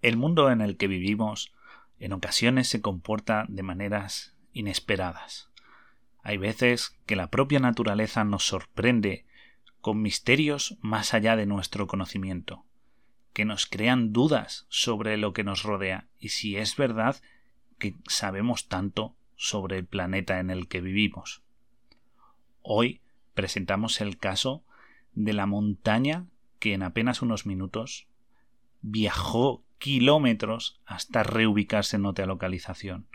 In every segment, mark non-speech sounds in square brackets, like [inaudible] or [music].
El mundo en el que vivimos en ocasiones se comporta de maneras inesperadas. Hay veces que la propia naturaleza nos sorprende con misterios más allá de nuestro conocimiento, que nos crean dudas sobre lo que nos rodea y si es verdad que sabemos tanto sobre el planeta en el que vivimos. Hoy presentamos el caso de la montaña que en apenas unos minutos viajó kilómetros hasta reubicarse en otra localización.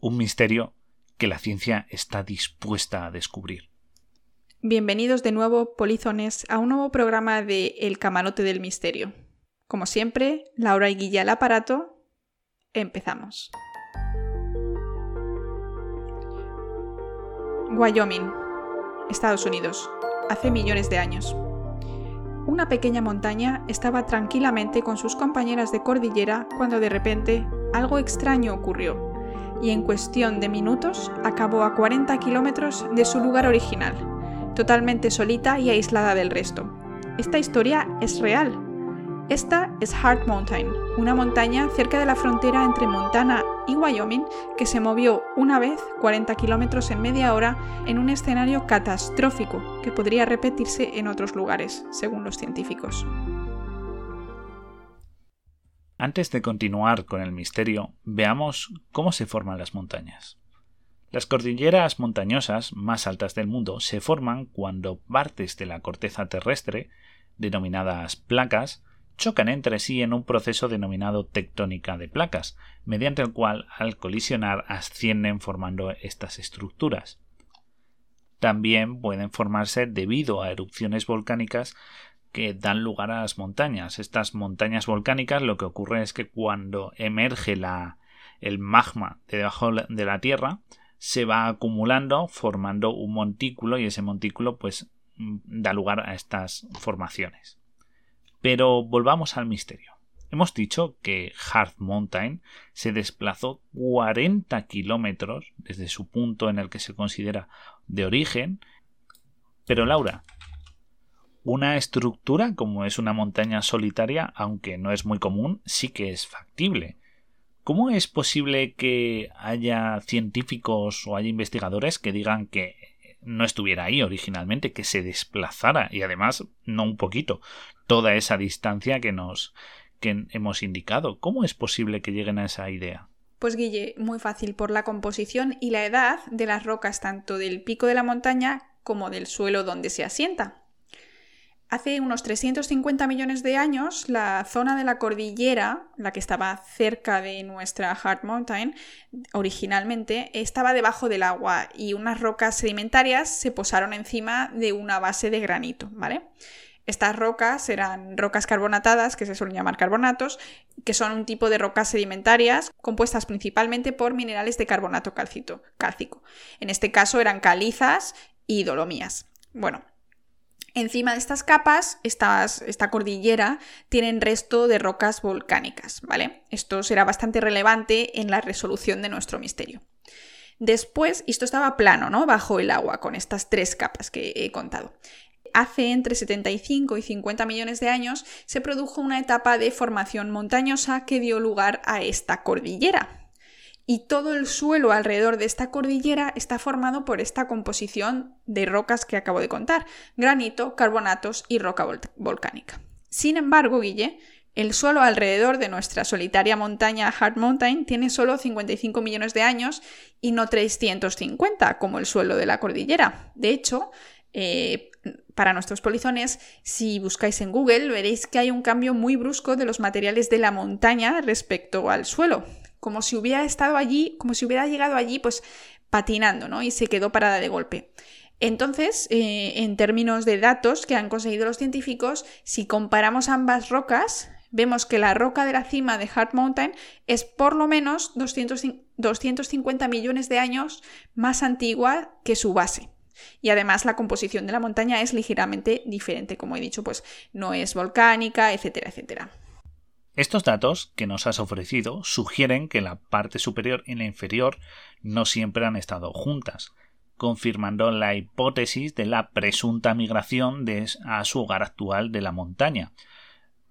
Un misterio que la ciencia está dispuesta a descubrir. Bienvenidos de nuevo, polizones, a un nuevo programa de El Camarote del Misterio. Como siempre, Laura y Guilla al aparato. Empezamos. Wyoming, Estados Unidos, hace millones de años. Una pequeña montaña estaba tranquilamente con sus compañeras de cordillera cuando de repente algo extraño ocurrió y en cuestión de minutos acabó a 40 kilómetros de su lugar original, totalmente solita y aislada del resto. Esta historia es real esta es Hart Mountain, una montaña cerca de la frontera entre Montana y Wyoming que se movió una vez 40 kilómetros en media hora en un escenario catastrófico que podría repetirse en otros lugares, según los científicos. Antes de continuar con el misterio, veamos cómo se forman las montañas. Las cordilleras montañosas más altas del mundo se forman cuando partes de la corteza terrestre, denominadas placas, chocan entre sí en un proceso denominado tectónica de placas, mediante el cual al colisionar ascienden formando estas estructuras. También pueden formarse debido a erupciones volcánicas que dan lugar a las montañas. Estas montañas volcánicas lo que ocurre es que cuando emerge el magma de debajo de la Tierra se va acumulando formando un montículo y ese montículo pues da lugar a estas formaciones. Pero volvamos al misterio. Hemos dicho que Hard Mountain se desplazó 40 kilómetros desde su punto en el que se considera de origen. Pero Laura, una estructura como es una montaña solitaria, aunque no es muy común, sí que es factible. ¿Cómo es posible que haya científicos o haya investigadores que digan que no estuviera ahí originalmente, que se desplazara y además no un poquito, toda esa distancia que nos que hemos indicado. ¿Cómo es posible que lleguen a esa idea? Pues Guille, muy fácil, por la composición y la edad de las rocas tanto del pico de la montaña como del suelo donde se asienta. Hace unos 350 millones de años, la zona de la cordillera, la que estaba cerca de nuestra Hard Mountain, originalmente estaba debajo del agua y unas rocas sedimentarias se posaron encima de una base de granito, ¿vale? Estas rocas eran rocas carbonatadas, que se suelen llamar carbonatos, que son un tipo de rocas sedimentarias compuestas principalmente por minerales de carbonato cálcico. En este caso eran calizas y dolomías. Bueno, Encima de estas capas, esta cordillera, tienen resto de rocas volcánicas, ¿vale? Esto será bastante relevante en la resolución de nuestro misterio. Después, esto estaba plano, ¿no? Bajo el agua, con estas tres capas que he contado. Hace entre 75 y 50 millones de años se produjo una etapa de formación montañosa que dio lugar a esta cordillera, y todo el suelo alrededor de esta cordillera está formado por esta composición de rocas que acabo de contar, granito, carbonatos y roca volcánica. Sin embargo, Guille, el suelo alrededor de nuestra solitaria montaña Hard Mountain tiene solo 55 millones de años y no 350 como el suelo de la cordillera. De hecho, eh, para nuestros polizones, si buscáis en Google, veréis que hay un cambio muy brusco de los materiales de la montaña respecto al suelo como si hubiera estado allí, como si hubiera llegado allí, pues patinando, ¿no? Y se quedó parada de golpe. Entonces, eh, en términos de datos que han conseguido los científicos, si comparamos ambas rocas, vemos que la roca de la cima de Hart Mountain es por lo menos 250 millones de años más antigua que su base. Y además la composición de la montaña es ligeramente diferente, como he dicho, pues no es volcánica, etcétera, etcétera. Estos datos que nos has ofrecido sugieren que la parte superior y la inferior no siempre han estado juntas, confirmando la hipótesis de la presunta migración a su hogar actual de la montaña.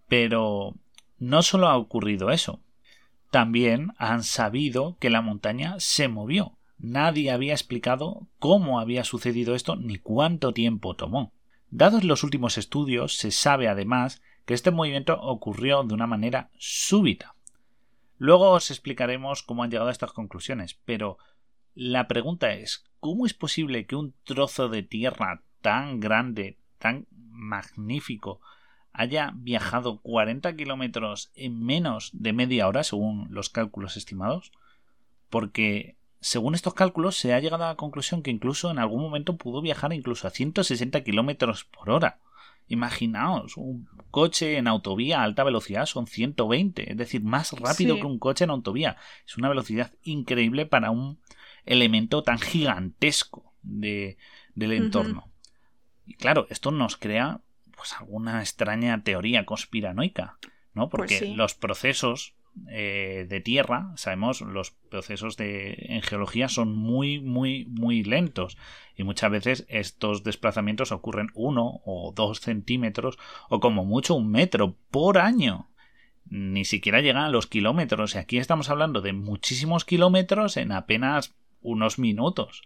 Pero no solo ha ocurrido eso, también han sabido que la montaña se movió. Nadie había explicado cómo había sucedido esto ni cuánto tiempo tomó. Dados los últimos estudios, se sabe además que este movimiento ocurrió de una manera súbita. Luego os explicaremos cómo han llegado a estas conclusiones, pero la pregunta es ¿cómo es posible que un trozo de tierra tan grande, tan magnífico, haya viajado 40 kilómetros en menos de media hora, según los cálculos estimados? Porque según estos cálculos, se ha llegado a la conclusión que incluso en algún momento pudo viajar incluso a 160 kilómetros por hora. Imaginaos, un coche en autovía a alta velocidad son 120, es decir, más rápido que un coche en autovía. Es una velocidad increíble para un elemento tan gigantesco de, del entorno. Y claro, esto nos crea pues alguna extraña teoría conspiranoica, ¿no? Pues Porque los procesos eh, de tierra, sabemos, los procesos de, en geología son muy, muy, muy lentos. Y muchas veces estos desplazamientos ocurren uno o dos centímetros o como mucho un metro por año. Ni siquiera llegan a los kilómetros. Y aquí estamos hablando de muchísimos kilómetros en apenas unos minutos.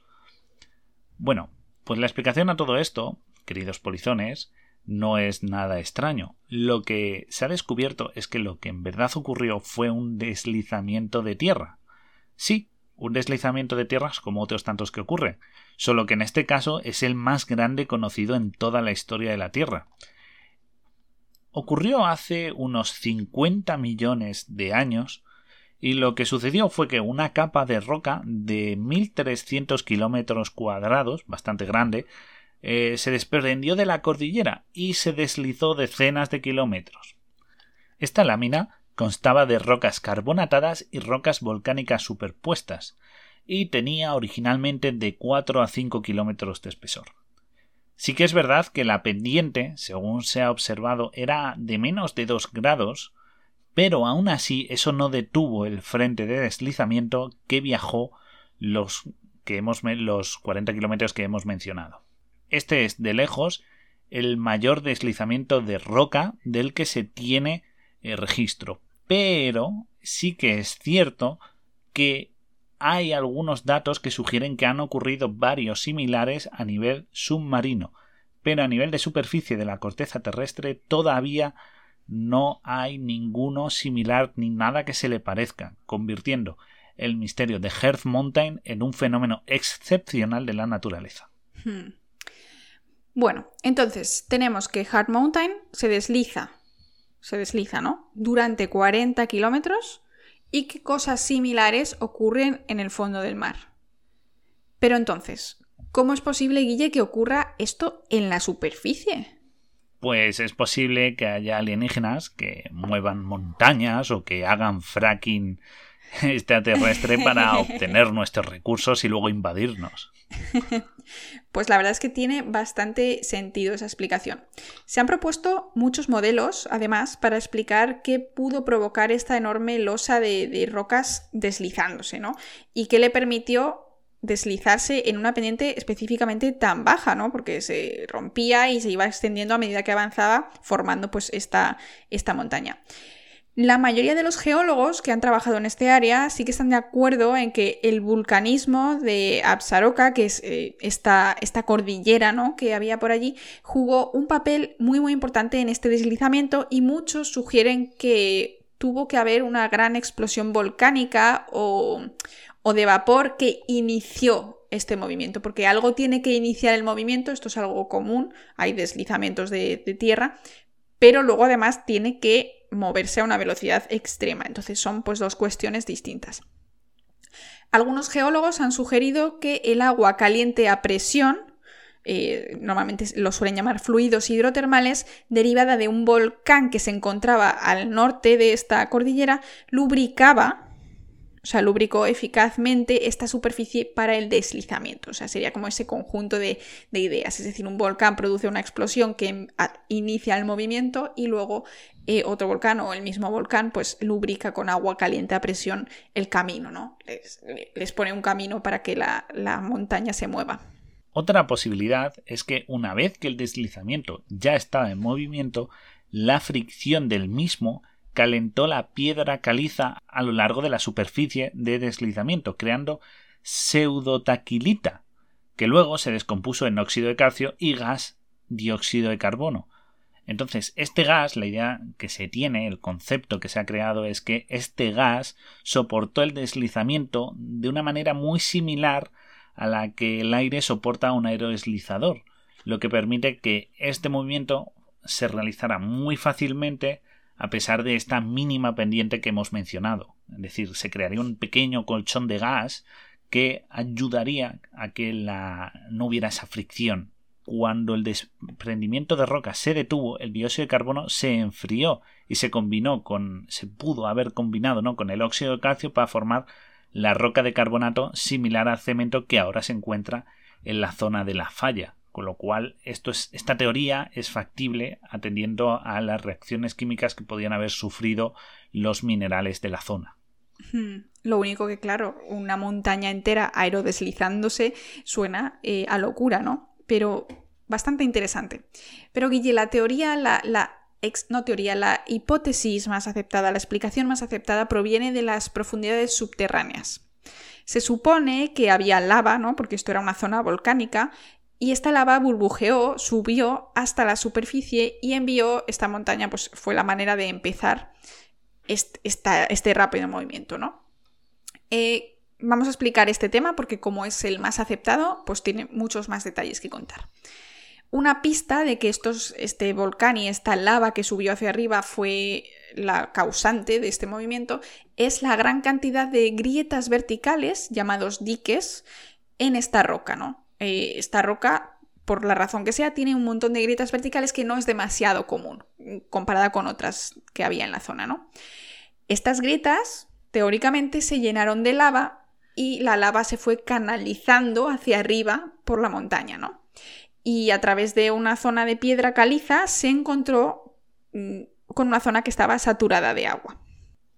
Bueno, pues la explicación a todo esto, queridos polizones, no es nada extraño. Lo que se ha descubierto es que lo que en verdad ocurrió fue un deslizamiento de tierra. Sí, un deslizamiento de tierras como otros tantos que ocurren, solo que en este caso es el más grande conocido en toda la historia de la Tierra. Ocurrió hace unos 50 millones de años y lo que sucedió fue que una capa de roca de 1300 kilómetros cuadrados, bastante grande, eh, se desprendió de la cordillera y se deslizó decenas de kilómetros. Esta lámina constaba de rocas carbonatadas y rocas volcánicas superpuestas, y tenía originalmente de 4 a 5 kilómetros de espesor. Sí que es verdad que la pendiente, según se ha observado, era de menos de 2 grados, pero aún así eso no detuvo el frente de deslizamiento que viajó los, que hemos, los 40 kilómetros que hemos mencionado. Este es de lejos el mayor deslizamiento de roca del que se tiene eh, registro. Pero sí que es cierto que hay algunos datos que sugieren que han ocurrido varios similares a nivel submarino, pero a nivel de superficie de la corteza terrestre todavía no hay ninguno similar ni nada que se le parezca, convirtiendo el misterio de Hearth Mountain en un fenómeno excepcional de la naturaleza. Hmm. Bueno, entonces tenemos que Hard Mountain se desliza, se desliza, ¿no? Durante 40 kilómetros y que cosas similares ocurren en el fondo del mar. Pero entonces, ¿cómo es posible, Guille, que ocurra esto en la superficie? Pues es posible que haya alienígenas que muevan montañas o que hagan fracking [laughs] extraterrestre para obtener nuestros recursos y luego invadirnos. [laughs] Pues la verdad es que tiene bastante sentido esa explicación. Se han propuesto muchos modelos, además, para explicar qué pudo provocar esta enorme losa de, rocas deslizándose, ¿no? Y qué le permitió deslizarse en una pendiente específicamente tan baja, ¿no? Porque se rompía y se iba extendiendo a medida que avanzaba, formando pues esta, esta montaña. La mayoría de los geólogos que han trabajado en este área sí que están de acuerdo en que el vulcanismo de Absaroka, que es eh, esta, cordillera ¿no? que había por allí, jugó un papel muy muy importante en este deslizamiento y muchos sugieren que tuvo que haber una gran explosión volcánica o, de vapor que inició este movimiento, porque algo tiene que iniciar el movimiento, esto es algo común, hay deslizamientos de tierra, pero luego además tiene que moverse a una velocidad extrema. Entonces son pues dos cuestiones distintas. Algunos geólogos han sugerido que el agua caliente a presión, eh, normalmente lo suelen llamar fluidos hidrotermales, derivada de un volcán que se encontraba al norte de esta cordillera, lubricaba o sea, lubricó eficazmente esta superficie para el deslizamiento. O sea, sería como ese conjunto de, ideas. Es decir, un volcán produce una explosión que inicia el movimiento y luego eh, otro volcán o el mismo volcán pues lubrica con agua caliente a presión el camino, ¿no? Les, pone un camino para que la, la montaña se mueva. Otra posibilidad es que una vez que el deslizamiento ya estaba en movimiento, la fricción del mismo calentó la piedra caliza a lo largo de la superficie de deslizamiento, creando pseudotaquilita, que luego se descompuso en óxido de calcio y gas dióxido de carbono. Entonces, este gas, la idea que se tiene, el concepto que se ha creado es que este gas soportó el deslizamiento de una manera muy similar a la que el aire soporta un aerodeslizador, lo que permite que este movimiento se realizara muy fácilmente a pesar de esta mínima pendiente que hemos mencionado. Es decir, se crearía un pequeño colchón de gas que ayudaría a que la... no hubiera esa fricción. Cuando el desprendimiento de roca se detuvo, el dióxido de carbono se enfrió y se combinó con. se pudo haber combinado ¿no? con el óxido de calcio para formar la roca de carbonato similar al cemento que ahora se encuentra en la zona de la falla. Con lo cual, esta teoría es factible atendiendo a las reacciones químicas que podían haber sufrido los minerales de la zona. Hmm. Lo único que, claro, una montaña entera aerodeslizándose suena eh, a locura, ¿no? Pero bastante interesante. Pero Guille, la teoría, la, la no teoría, la hipótesis más aceptada, la explicación más aceptada proviene de las profundidades subterráneas. Se supone que había lava, ¿no? Porque esto era una zona volcánica, y esta lava burbujeó, subió hasta la superficie y envió esta montaña, pues fue la manera de empezar este, rápido movimiento, ¿no? Eh, vamos a explicar este tema porque como es el más aceptado, pues tiene muchos más detalles que contar. Una pista de que estos, este volcán y esta lava que subió hacia arriba fue la causante de este movimiento es la gran cantidad de grietas verticales, llamados diques, en esta roca, ¿no? Eh, esta roca, por la razón que sea, tiene un montón de grietas verticales que no es demasiado común comparada con otras que había en la zona, ¿no? Estas grietas, teóricamente, se llenaron de lava y la lava se fue canalizando hacia arriba por la montaña, ¿no? Y a través de una zona de piedra caliza se encontró mm, con una zona que estaba saturada de agua.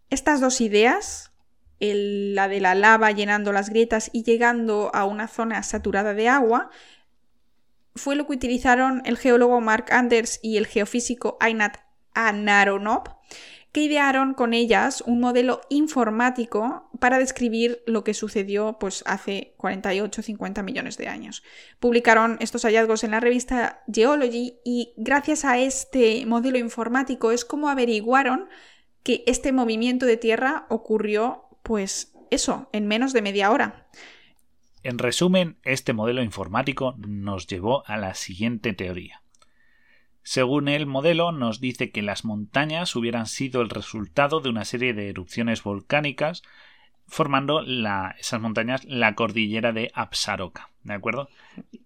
Estas dos ideas la de la lava llenando las grietas y llegando a una zona saturada de agua, fue lo que utilizaron el geólogo Mark Anders y el geofísico Einat Anaronov, que idearon con ellas un modelo informático para describir lo que sucedió pues, hace 48-50 millones de años. Publicaron estos hallazgos en la revista Geology y gracias a este modelo informático es como averiguaron que este movimiento de tierra ocurrió pues eso, en menos de media hora. En resumen, este modelo informático nos llevó a la siguiente teoría. Según el modelo, nos dice que las montañas hubieran sido el resultado de una serie de erupciones volcánicas, formando esas montañas la cordillera de Apsaroka. ¿De acuerdo?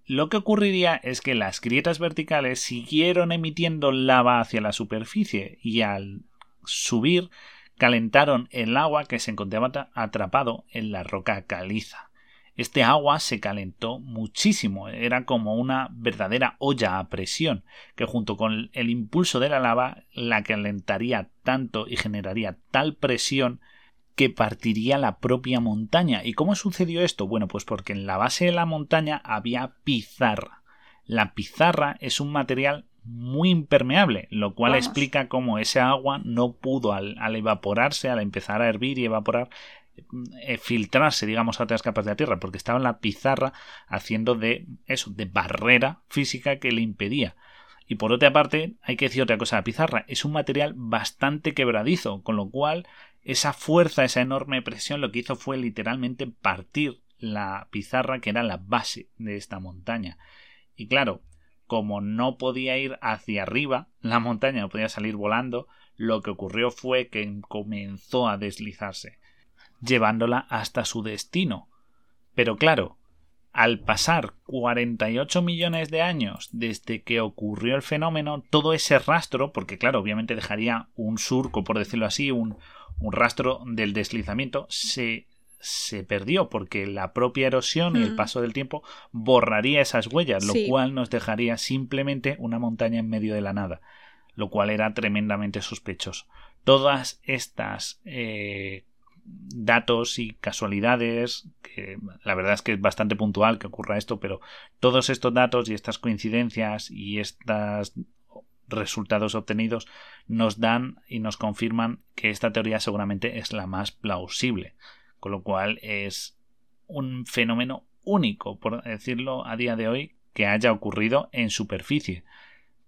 Lo que ocurriría es que las grietas verticales siguieron emitiendo lava hacia la superficie y al subir calentaron el agua que se encontraba atrapado en la roca caliza. Este agua se calentó muchísimo, era como una verdadera olla a presión, que junto con el impulso de la lava la calentaría tanto y generaría tal presión que partiría la propia montaña. ¿Y cómo sucedió esto? Bueno, pues porque en la base de la montaña había pizarra. La pizarra es un material muy impermeable, lo cual explica cómo ese agua no pudo al, evaporarse, al empezar a hervir y evaporar, eh, filtrarse, digamos, a otras capas de la Tierra, porque estaba en la pizarra haciendo de eso, de barrera física que le impedía. Y por otra parte, hay que decir otra cosa, la pizarra es un material bastante quebradizo, con lo cual esa fuerza, esa enorme presión lo que hizo fue literalmente partir la pizarra que era la base de esta montaña. Y claro, como no podía ir hacia arriba, la montaña no podía salir volando, lo que ocurrió fue que comenzó a deslizarse, llevándola hasta su destino. Pero claro, al pasar 48 millones de años desde que ocurrió el fenómeno, todo ese rastro, porque claro, obviamente dejaría un surco, por decirlo así, un, un rastro del deslizamiento, se se perdió porque la propia erosión y el paso del tiempo borraría esas huellas, lo cual nos dejaría simplemente una montaña en medio de la nada, lo cual era tremendamente sospechoso. Todas estas eh, datos y casualidades, que la verdad es que es bastante puntual que ocurra esto, pero todos estos datos y estas coincidencias y estas resultados obtenidos nos dan y nos confirman que esta teoría seguramente es la más plausible, con lo cual es un fenómeno único, por decirlo a día de hoy, que haya ocurrido en superficie.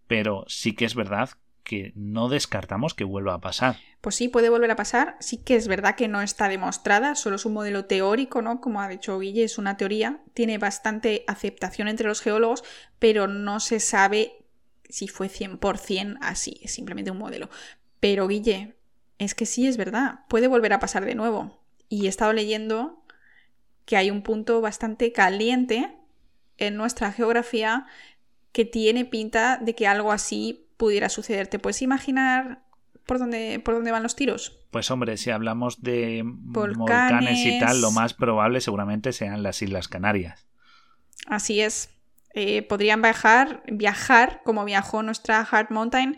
Pero sí que es verdad que no descartamos que vuelva a pasar. Pues sí, puede volver a pasar. Sí que es verdad que no está demostrada, solo es un modelo teórico, ¿no? Como ha dicho Guille, es una teoría, tiene bastante aceptación entre los geólogos, pero no se sabe si fue 100% así, es simplemente un modelo. Pero Guille, es que sí es verdad, puede volver a pasar de nuevo. Y he estado leyendo que hay un punto bastante caliente en nuestra geografía que tiene pinta de que algo así pudiera suceder. ¿Te puedes imaginar por dónde, por dónde van los tiros? Pues hombre, si hablamos de volcanes. y tal, lo más probable seguramente sean las Islas Canarias. Así es. Eh, podrían viajar, viajar como viajó nuestra Hard Mountain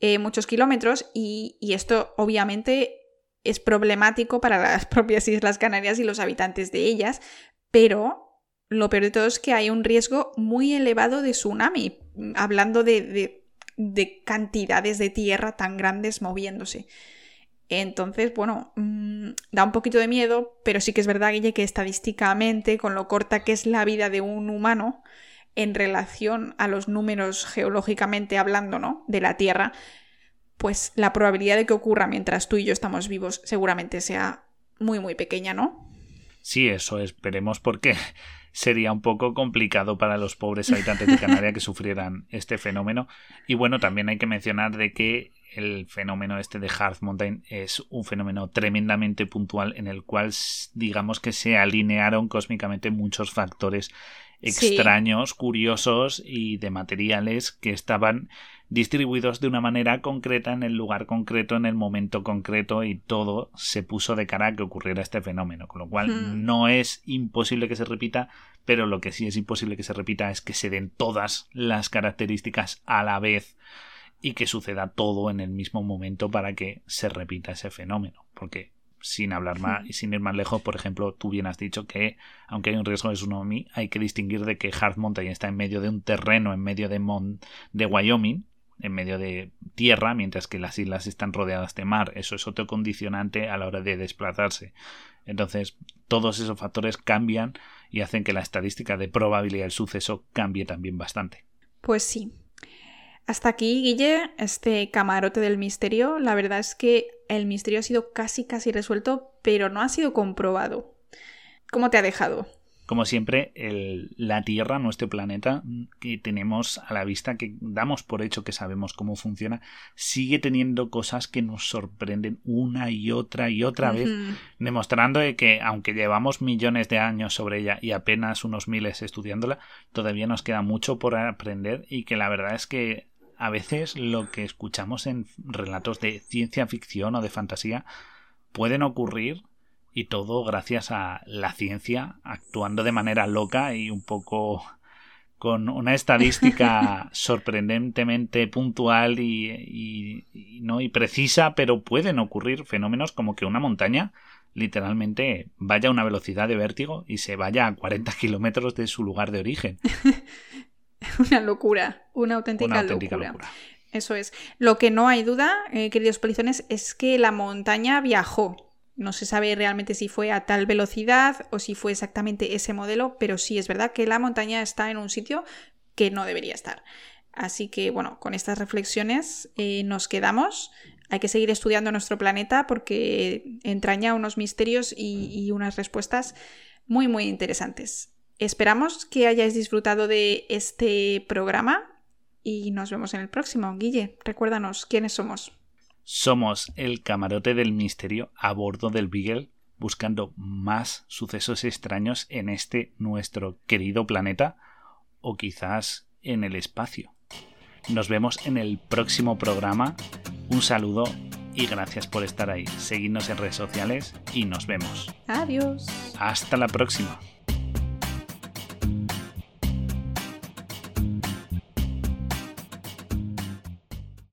eh, muchos kilómetros y, y esto obviamente es problemático para las [laughs] propias Islas Canarias y los habitantes de ellas, pero lo peor de todo es que hay un riesgo muy elevado de tsunami, hablando de, cantidades de tierra tan grandes moviéndose. Entonces, bueno, mm, da un poquito de miedo, pero sí que es verdad, Guille, que estadísticamente, con lo corta que es la vida de un humano en relación a los números geológicamente hablando, ¿no? De la Tierra, pues la probabilidad de que ocurra mientras tú y yo estamos vivos seguramente sea muy, muy pequeña, ¿no? Sí, eso esperemos porque sería un poco complicado para los pobres habitantes de Canarias que sufrieran este fenómeno. Y bueno, también hay que mencionar de que el fenómeno este de Hard Mountain es un fenómeno tremendamente puntual en el cual digamos que se alinearon cósmicamente muchos factores extraños, curiosos y de materiales que estaban distribuidos de una manera concreta en el lugar concreto, en el momento concreto y todo se puso de cara a que ocurriera este fenómeno, con lo cual no es imposible que se repita, pero lo que sí es imposible que se repita es que se den todas las características a la vez y que suceda todo en el mismo momento para que se repita ese fenómeno, porque sin hablar más y sin ir más lejos, por ejemplo, tú bien has dicho que aunque hay un riesgo de tsunami, hay que distinguir de que Hard Mountain está en medio de un terreno en medio de, de Wyoming en medio de tierra, mientras que las islas están rodeadas de mar. Eso es otro condicionante a la hora de desplazarse. Entonces, todos esos factores cambian y hacen que la estadística de probabilidad del suceso cambie también bastante. Pues sí. Hasta aquí, Guille, este camarote del misterio. La verdad es que el misterio ha sido casi casi resuelto, pero no ha sido comprobado. ¿Cómo te ha dejado? Como siempre, la Tierra, nuestro planeta, que tenemos a la vista, que damos por hecho que sabemos cómo funciona, sigue teniendo cosas que nos sorprenden una y otra y otra vez, demostrando que aunque llevamos millones de años sobre ella y apenas unos miles estudiándola, todavía nos queda mucho por aprender y que la verdad es que a veces lo que escuchamos en relatos de ciencia ficción o de fantasía pueden ocurrir y todo gracias a la ciencia actuando de manera loca y un poco con una estadística [laughs] sorprendentemente puntual y, no y precisa, pero pueden ocurrir fenómenos como que una montaña literalmente vaya a una velocidad de vértigo y se vaya a 40 kilómetros de su lugar de origen. [laughs] una locura, una auténtica, locura. Eso es. Lo que no hay duda, eh, queridos polizones, es que la montaña viajó no se sabe realmente si fue a tal velocidad o si fue exactamente ese modelo, pero sí es verdad que la montaña está en un sitio que no debería estar. Así que bueno, con estas reflexiones eh, nos quedamos. Hay que seguir estudiando nuestro planeta porque entraña unos misterios y, y unas respuestas muy muy interesantes. Esperamos que hayáis disfrutado de este programa y nos vemos en el próximo. Guille, recuérdanos quiénes somos. Somos el camarote del misterio a bordo del Beagle buscando más sucesos extraños en este nuestro querido planeta o quizás en el espacio. Nos vemos en el próximo programa. Un saludo y gracias por estar ahí. Seguidnos en redes sociales y nos vemos. Adiós. Hasta la próxima.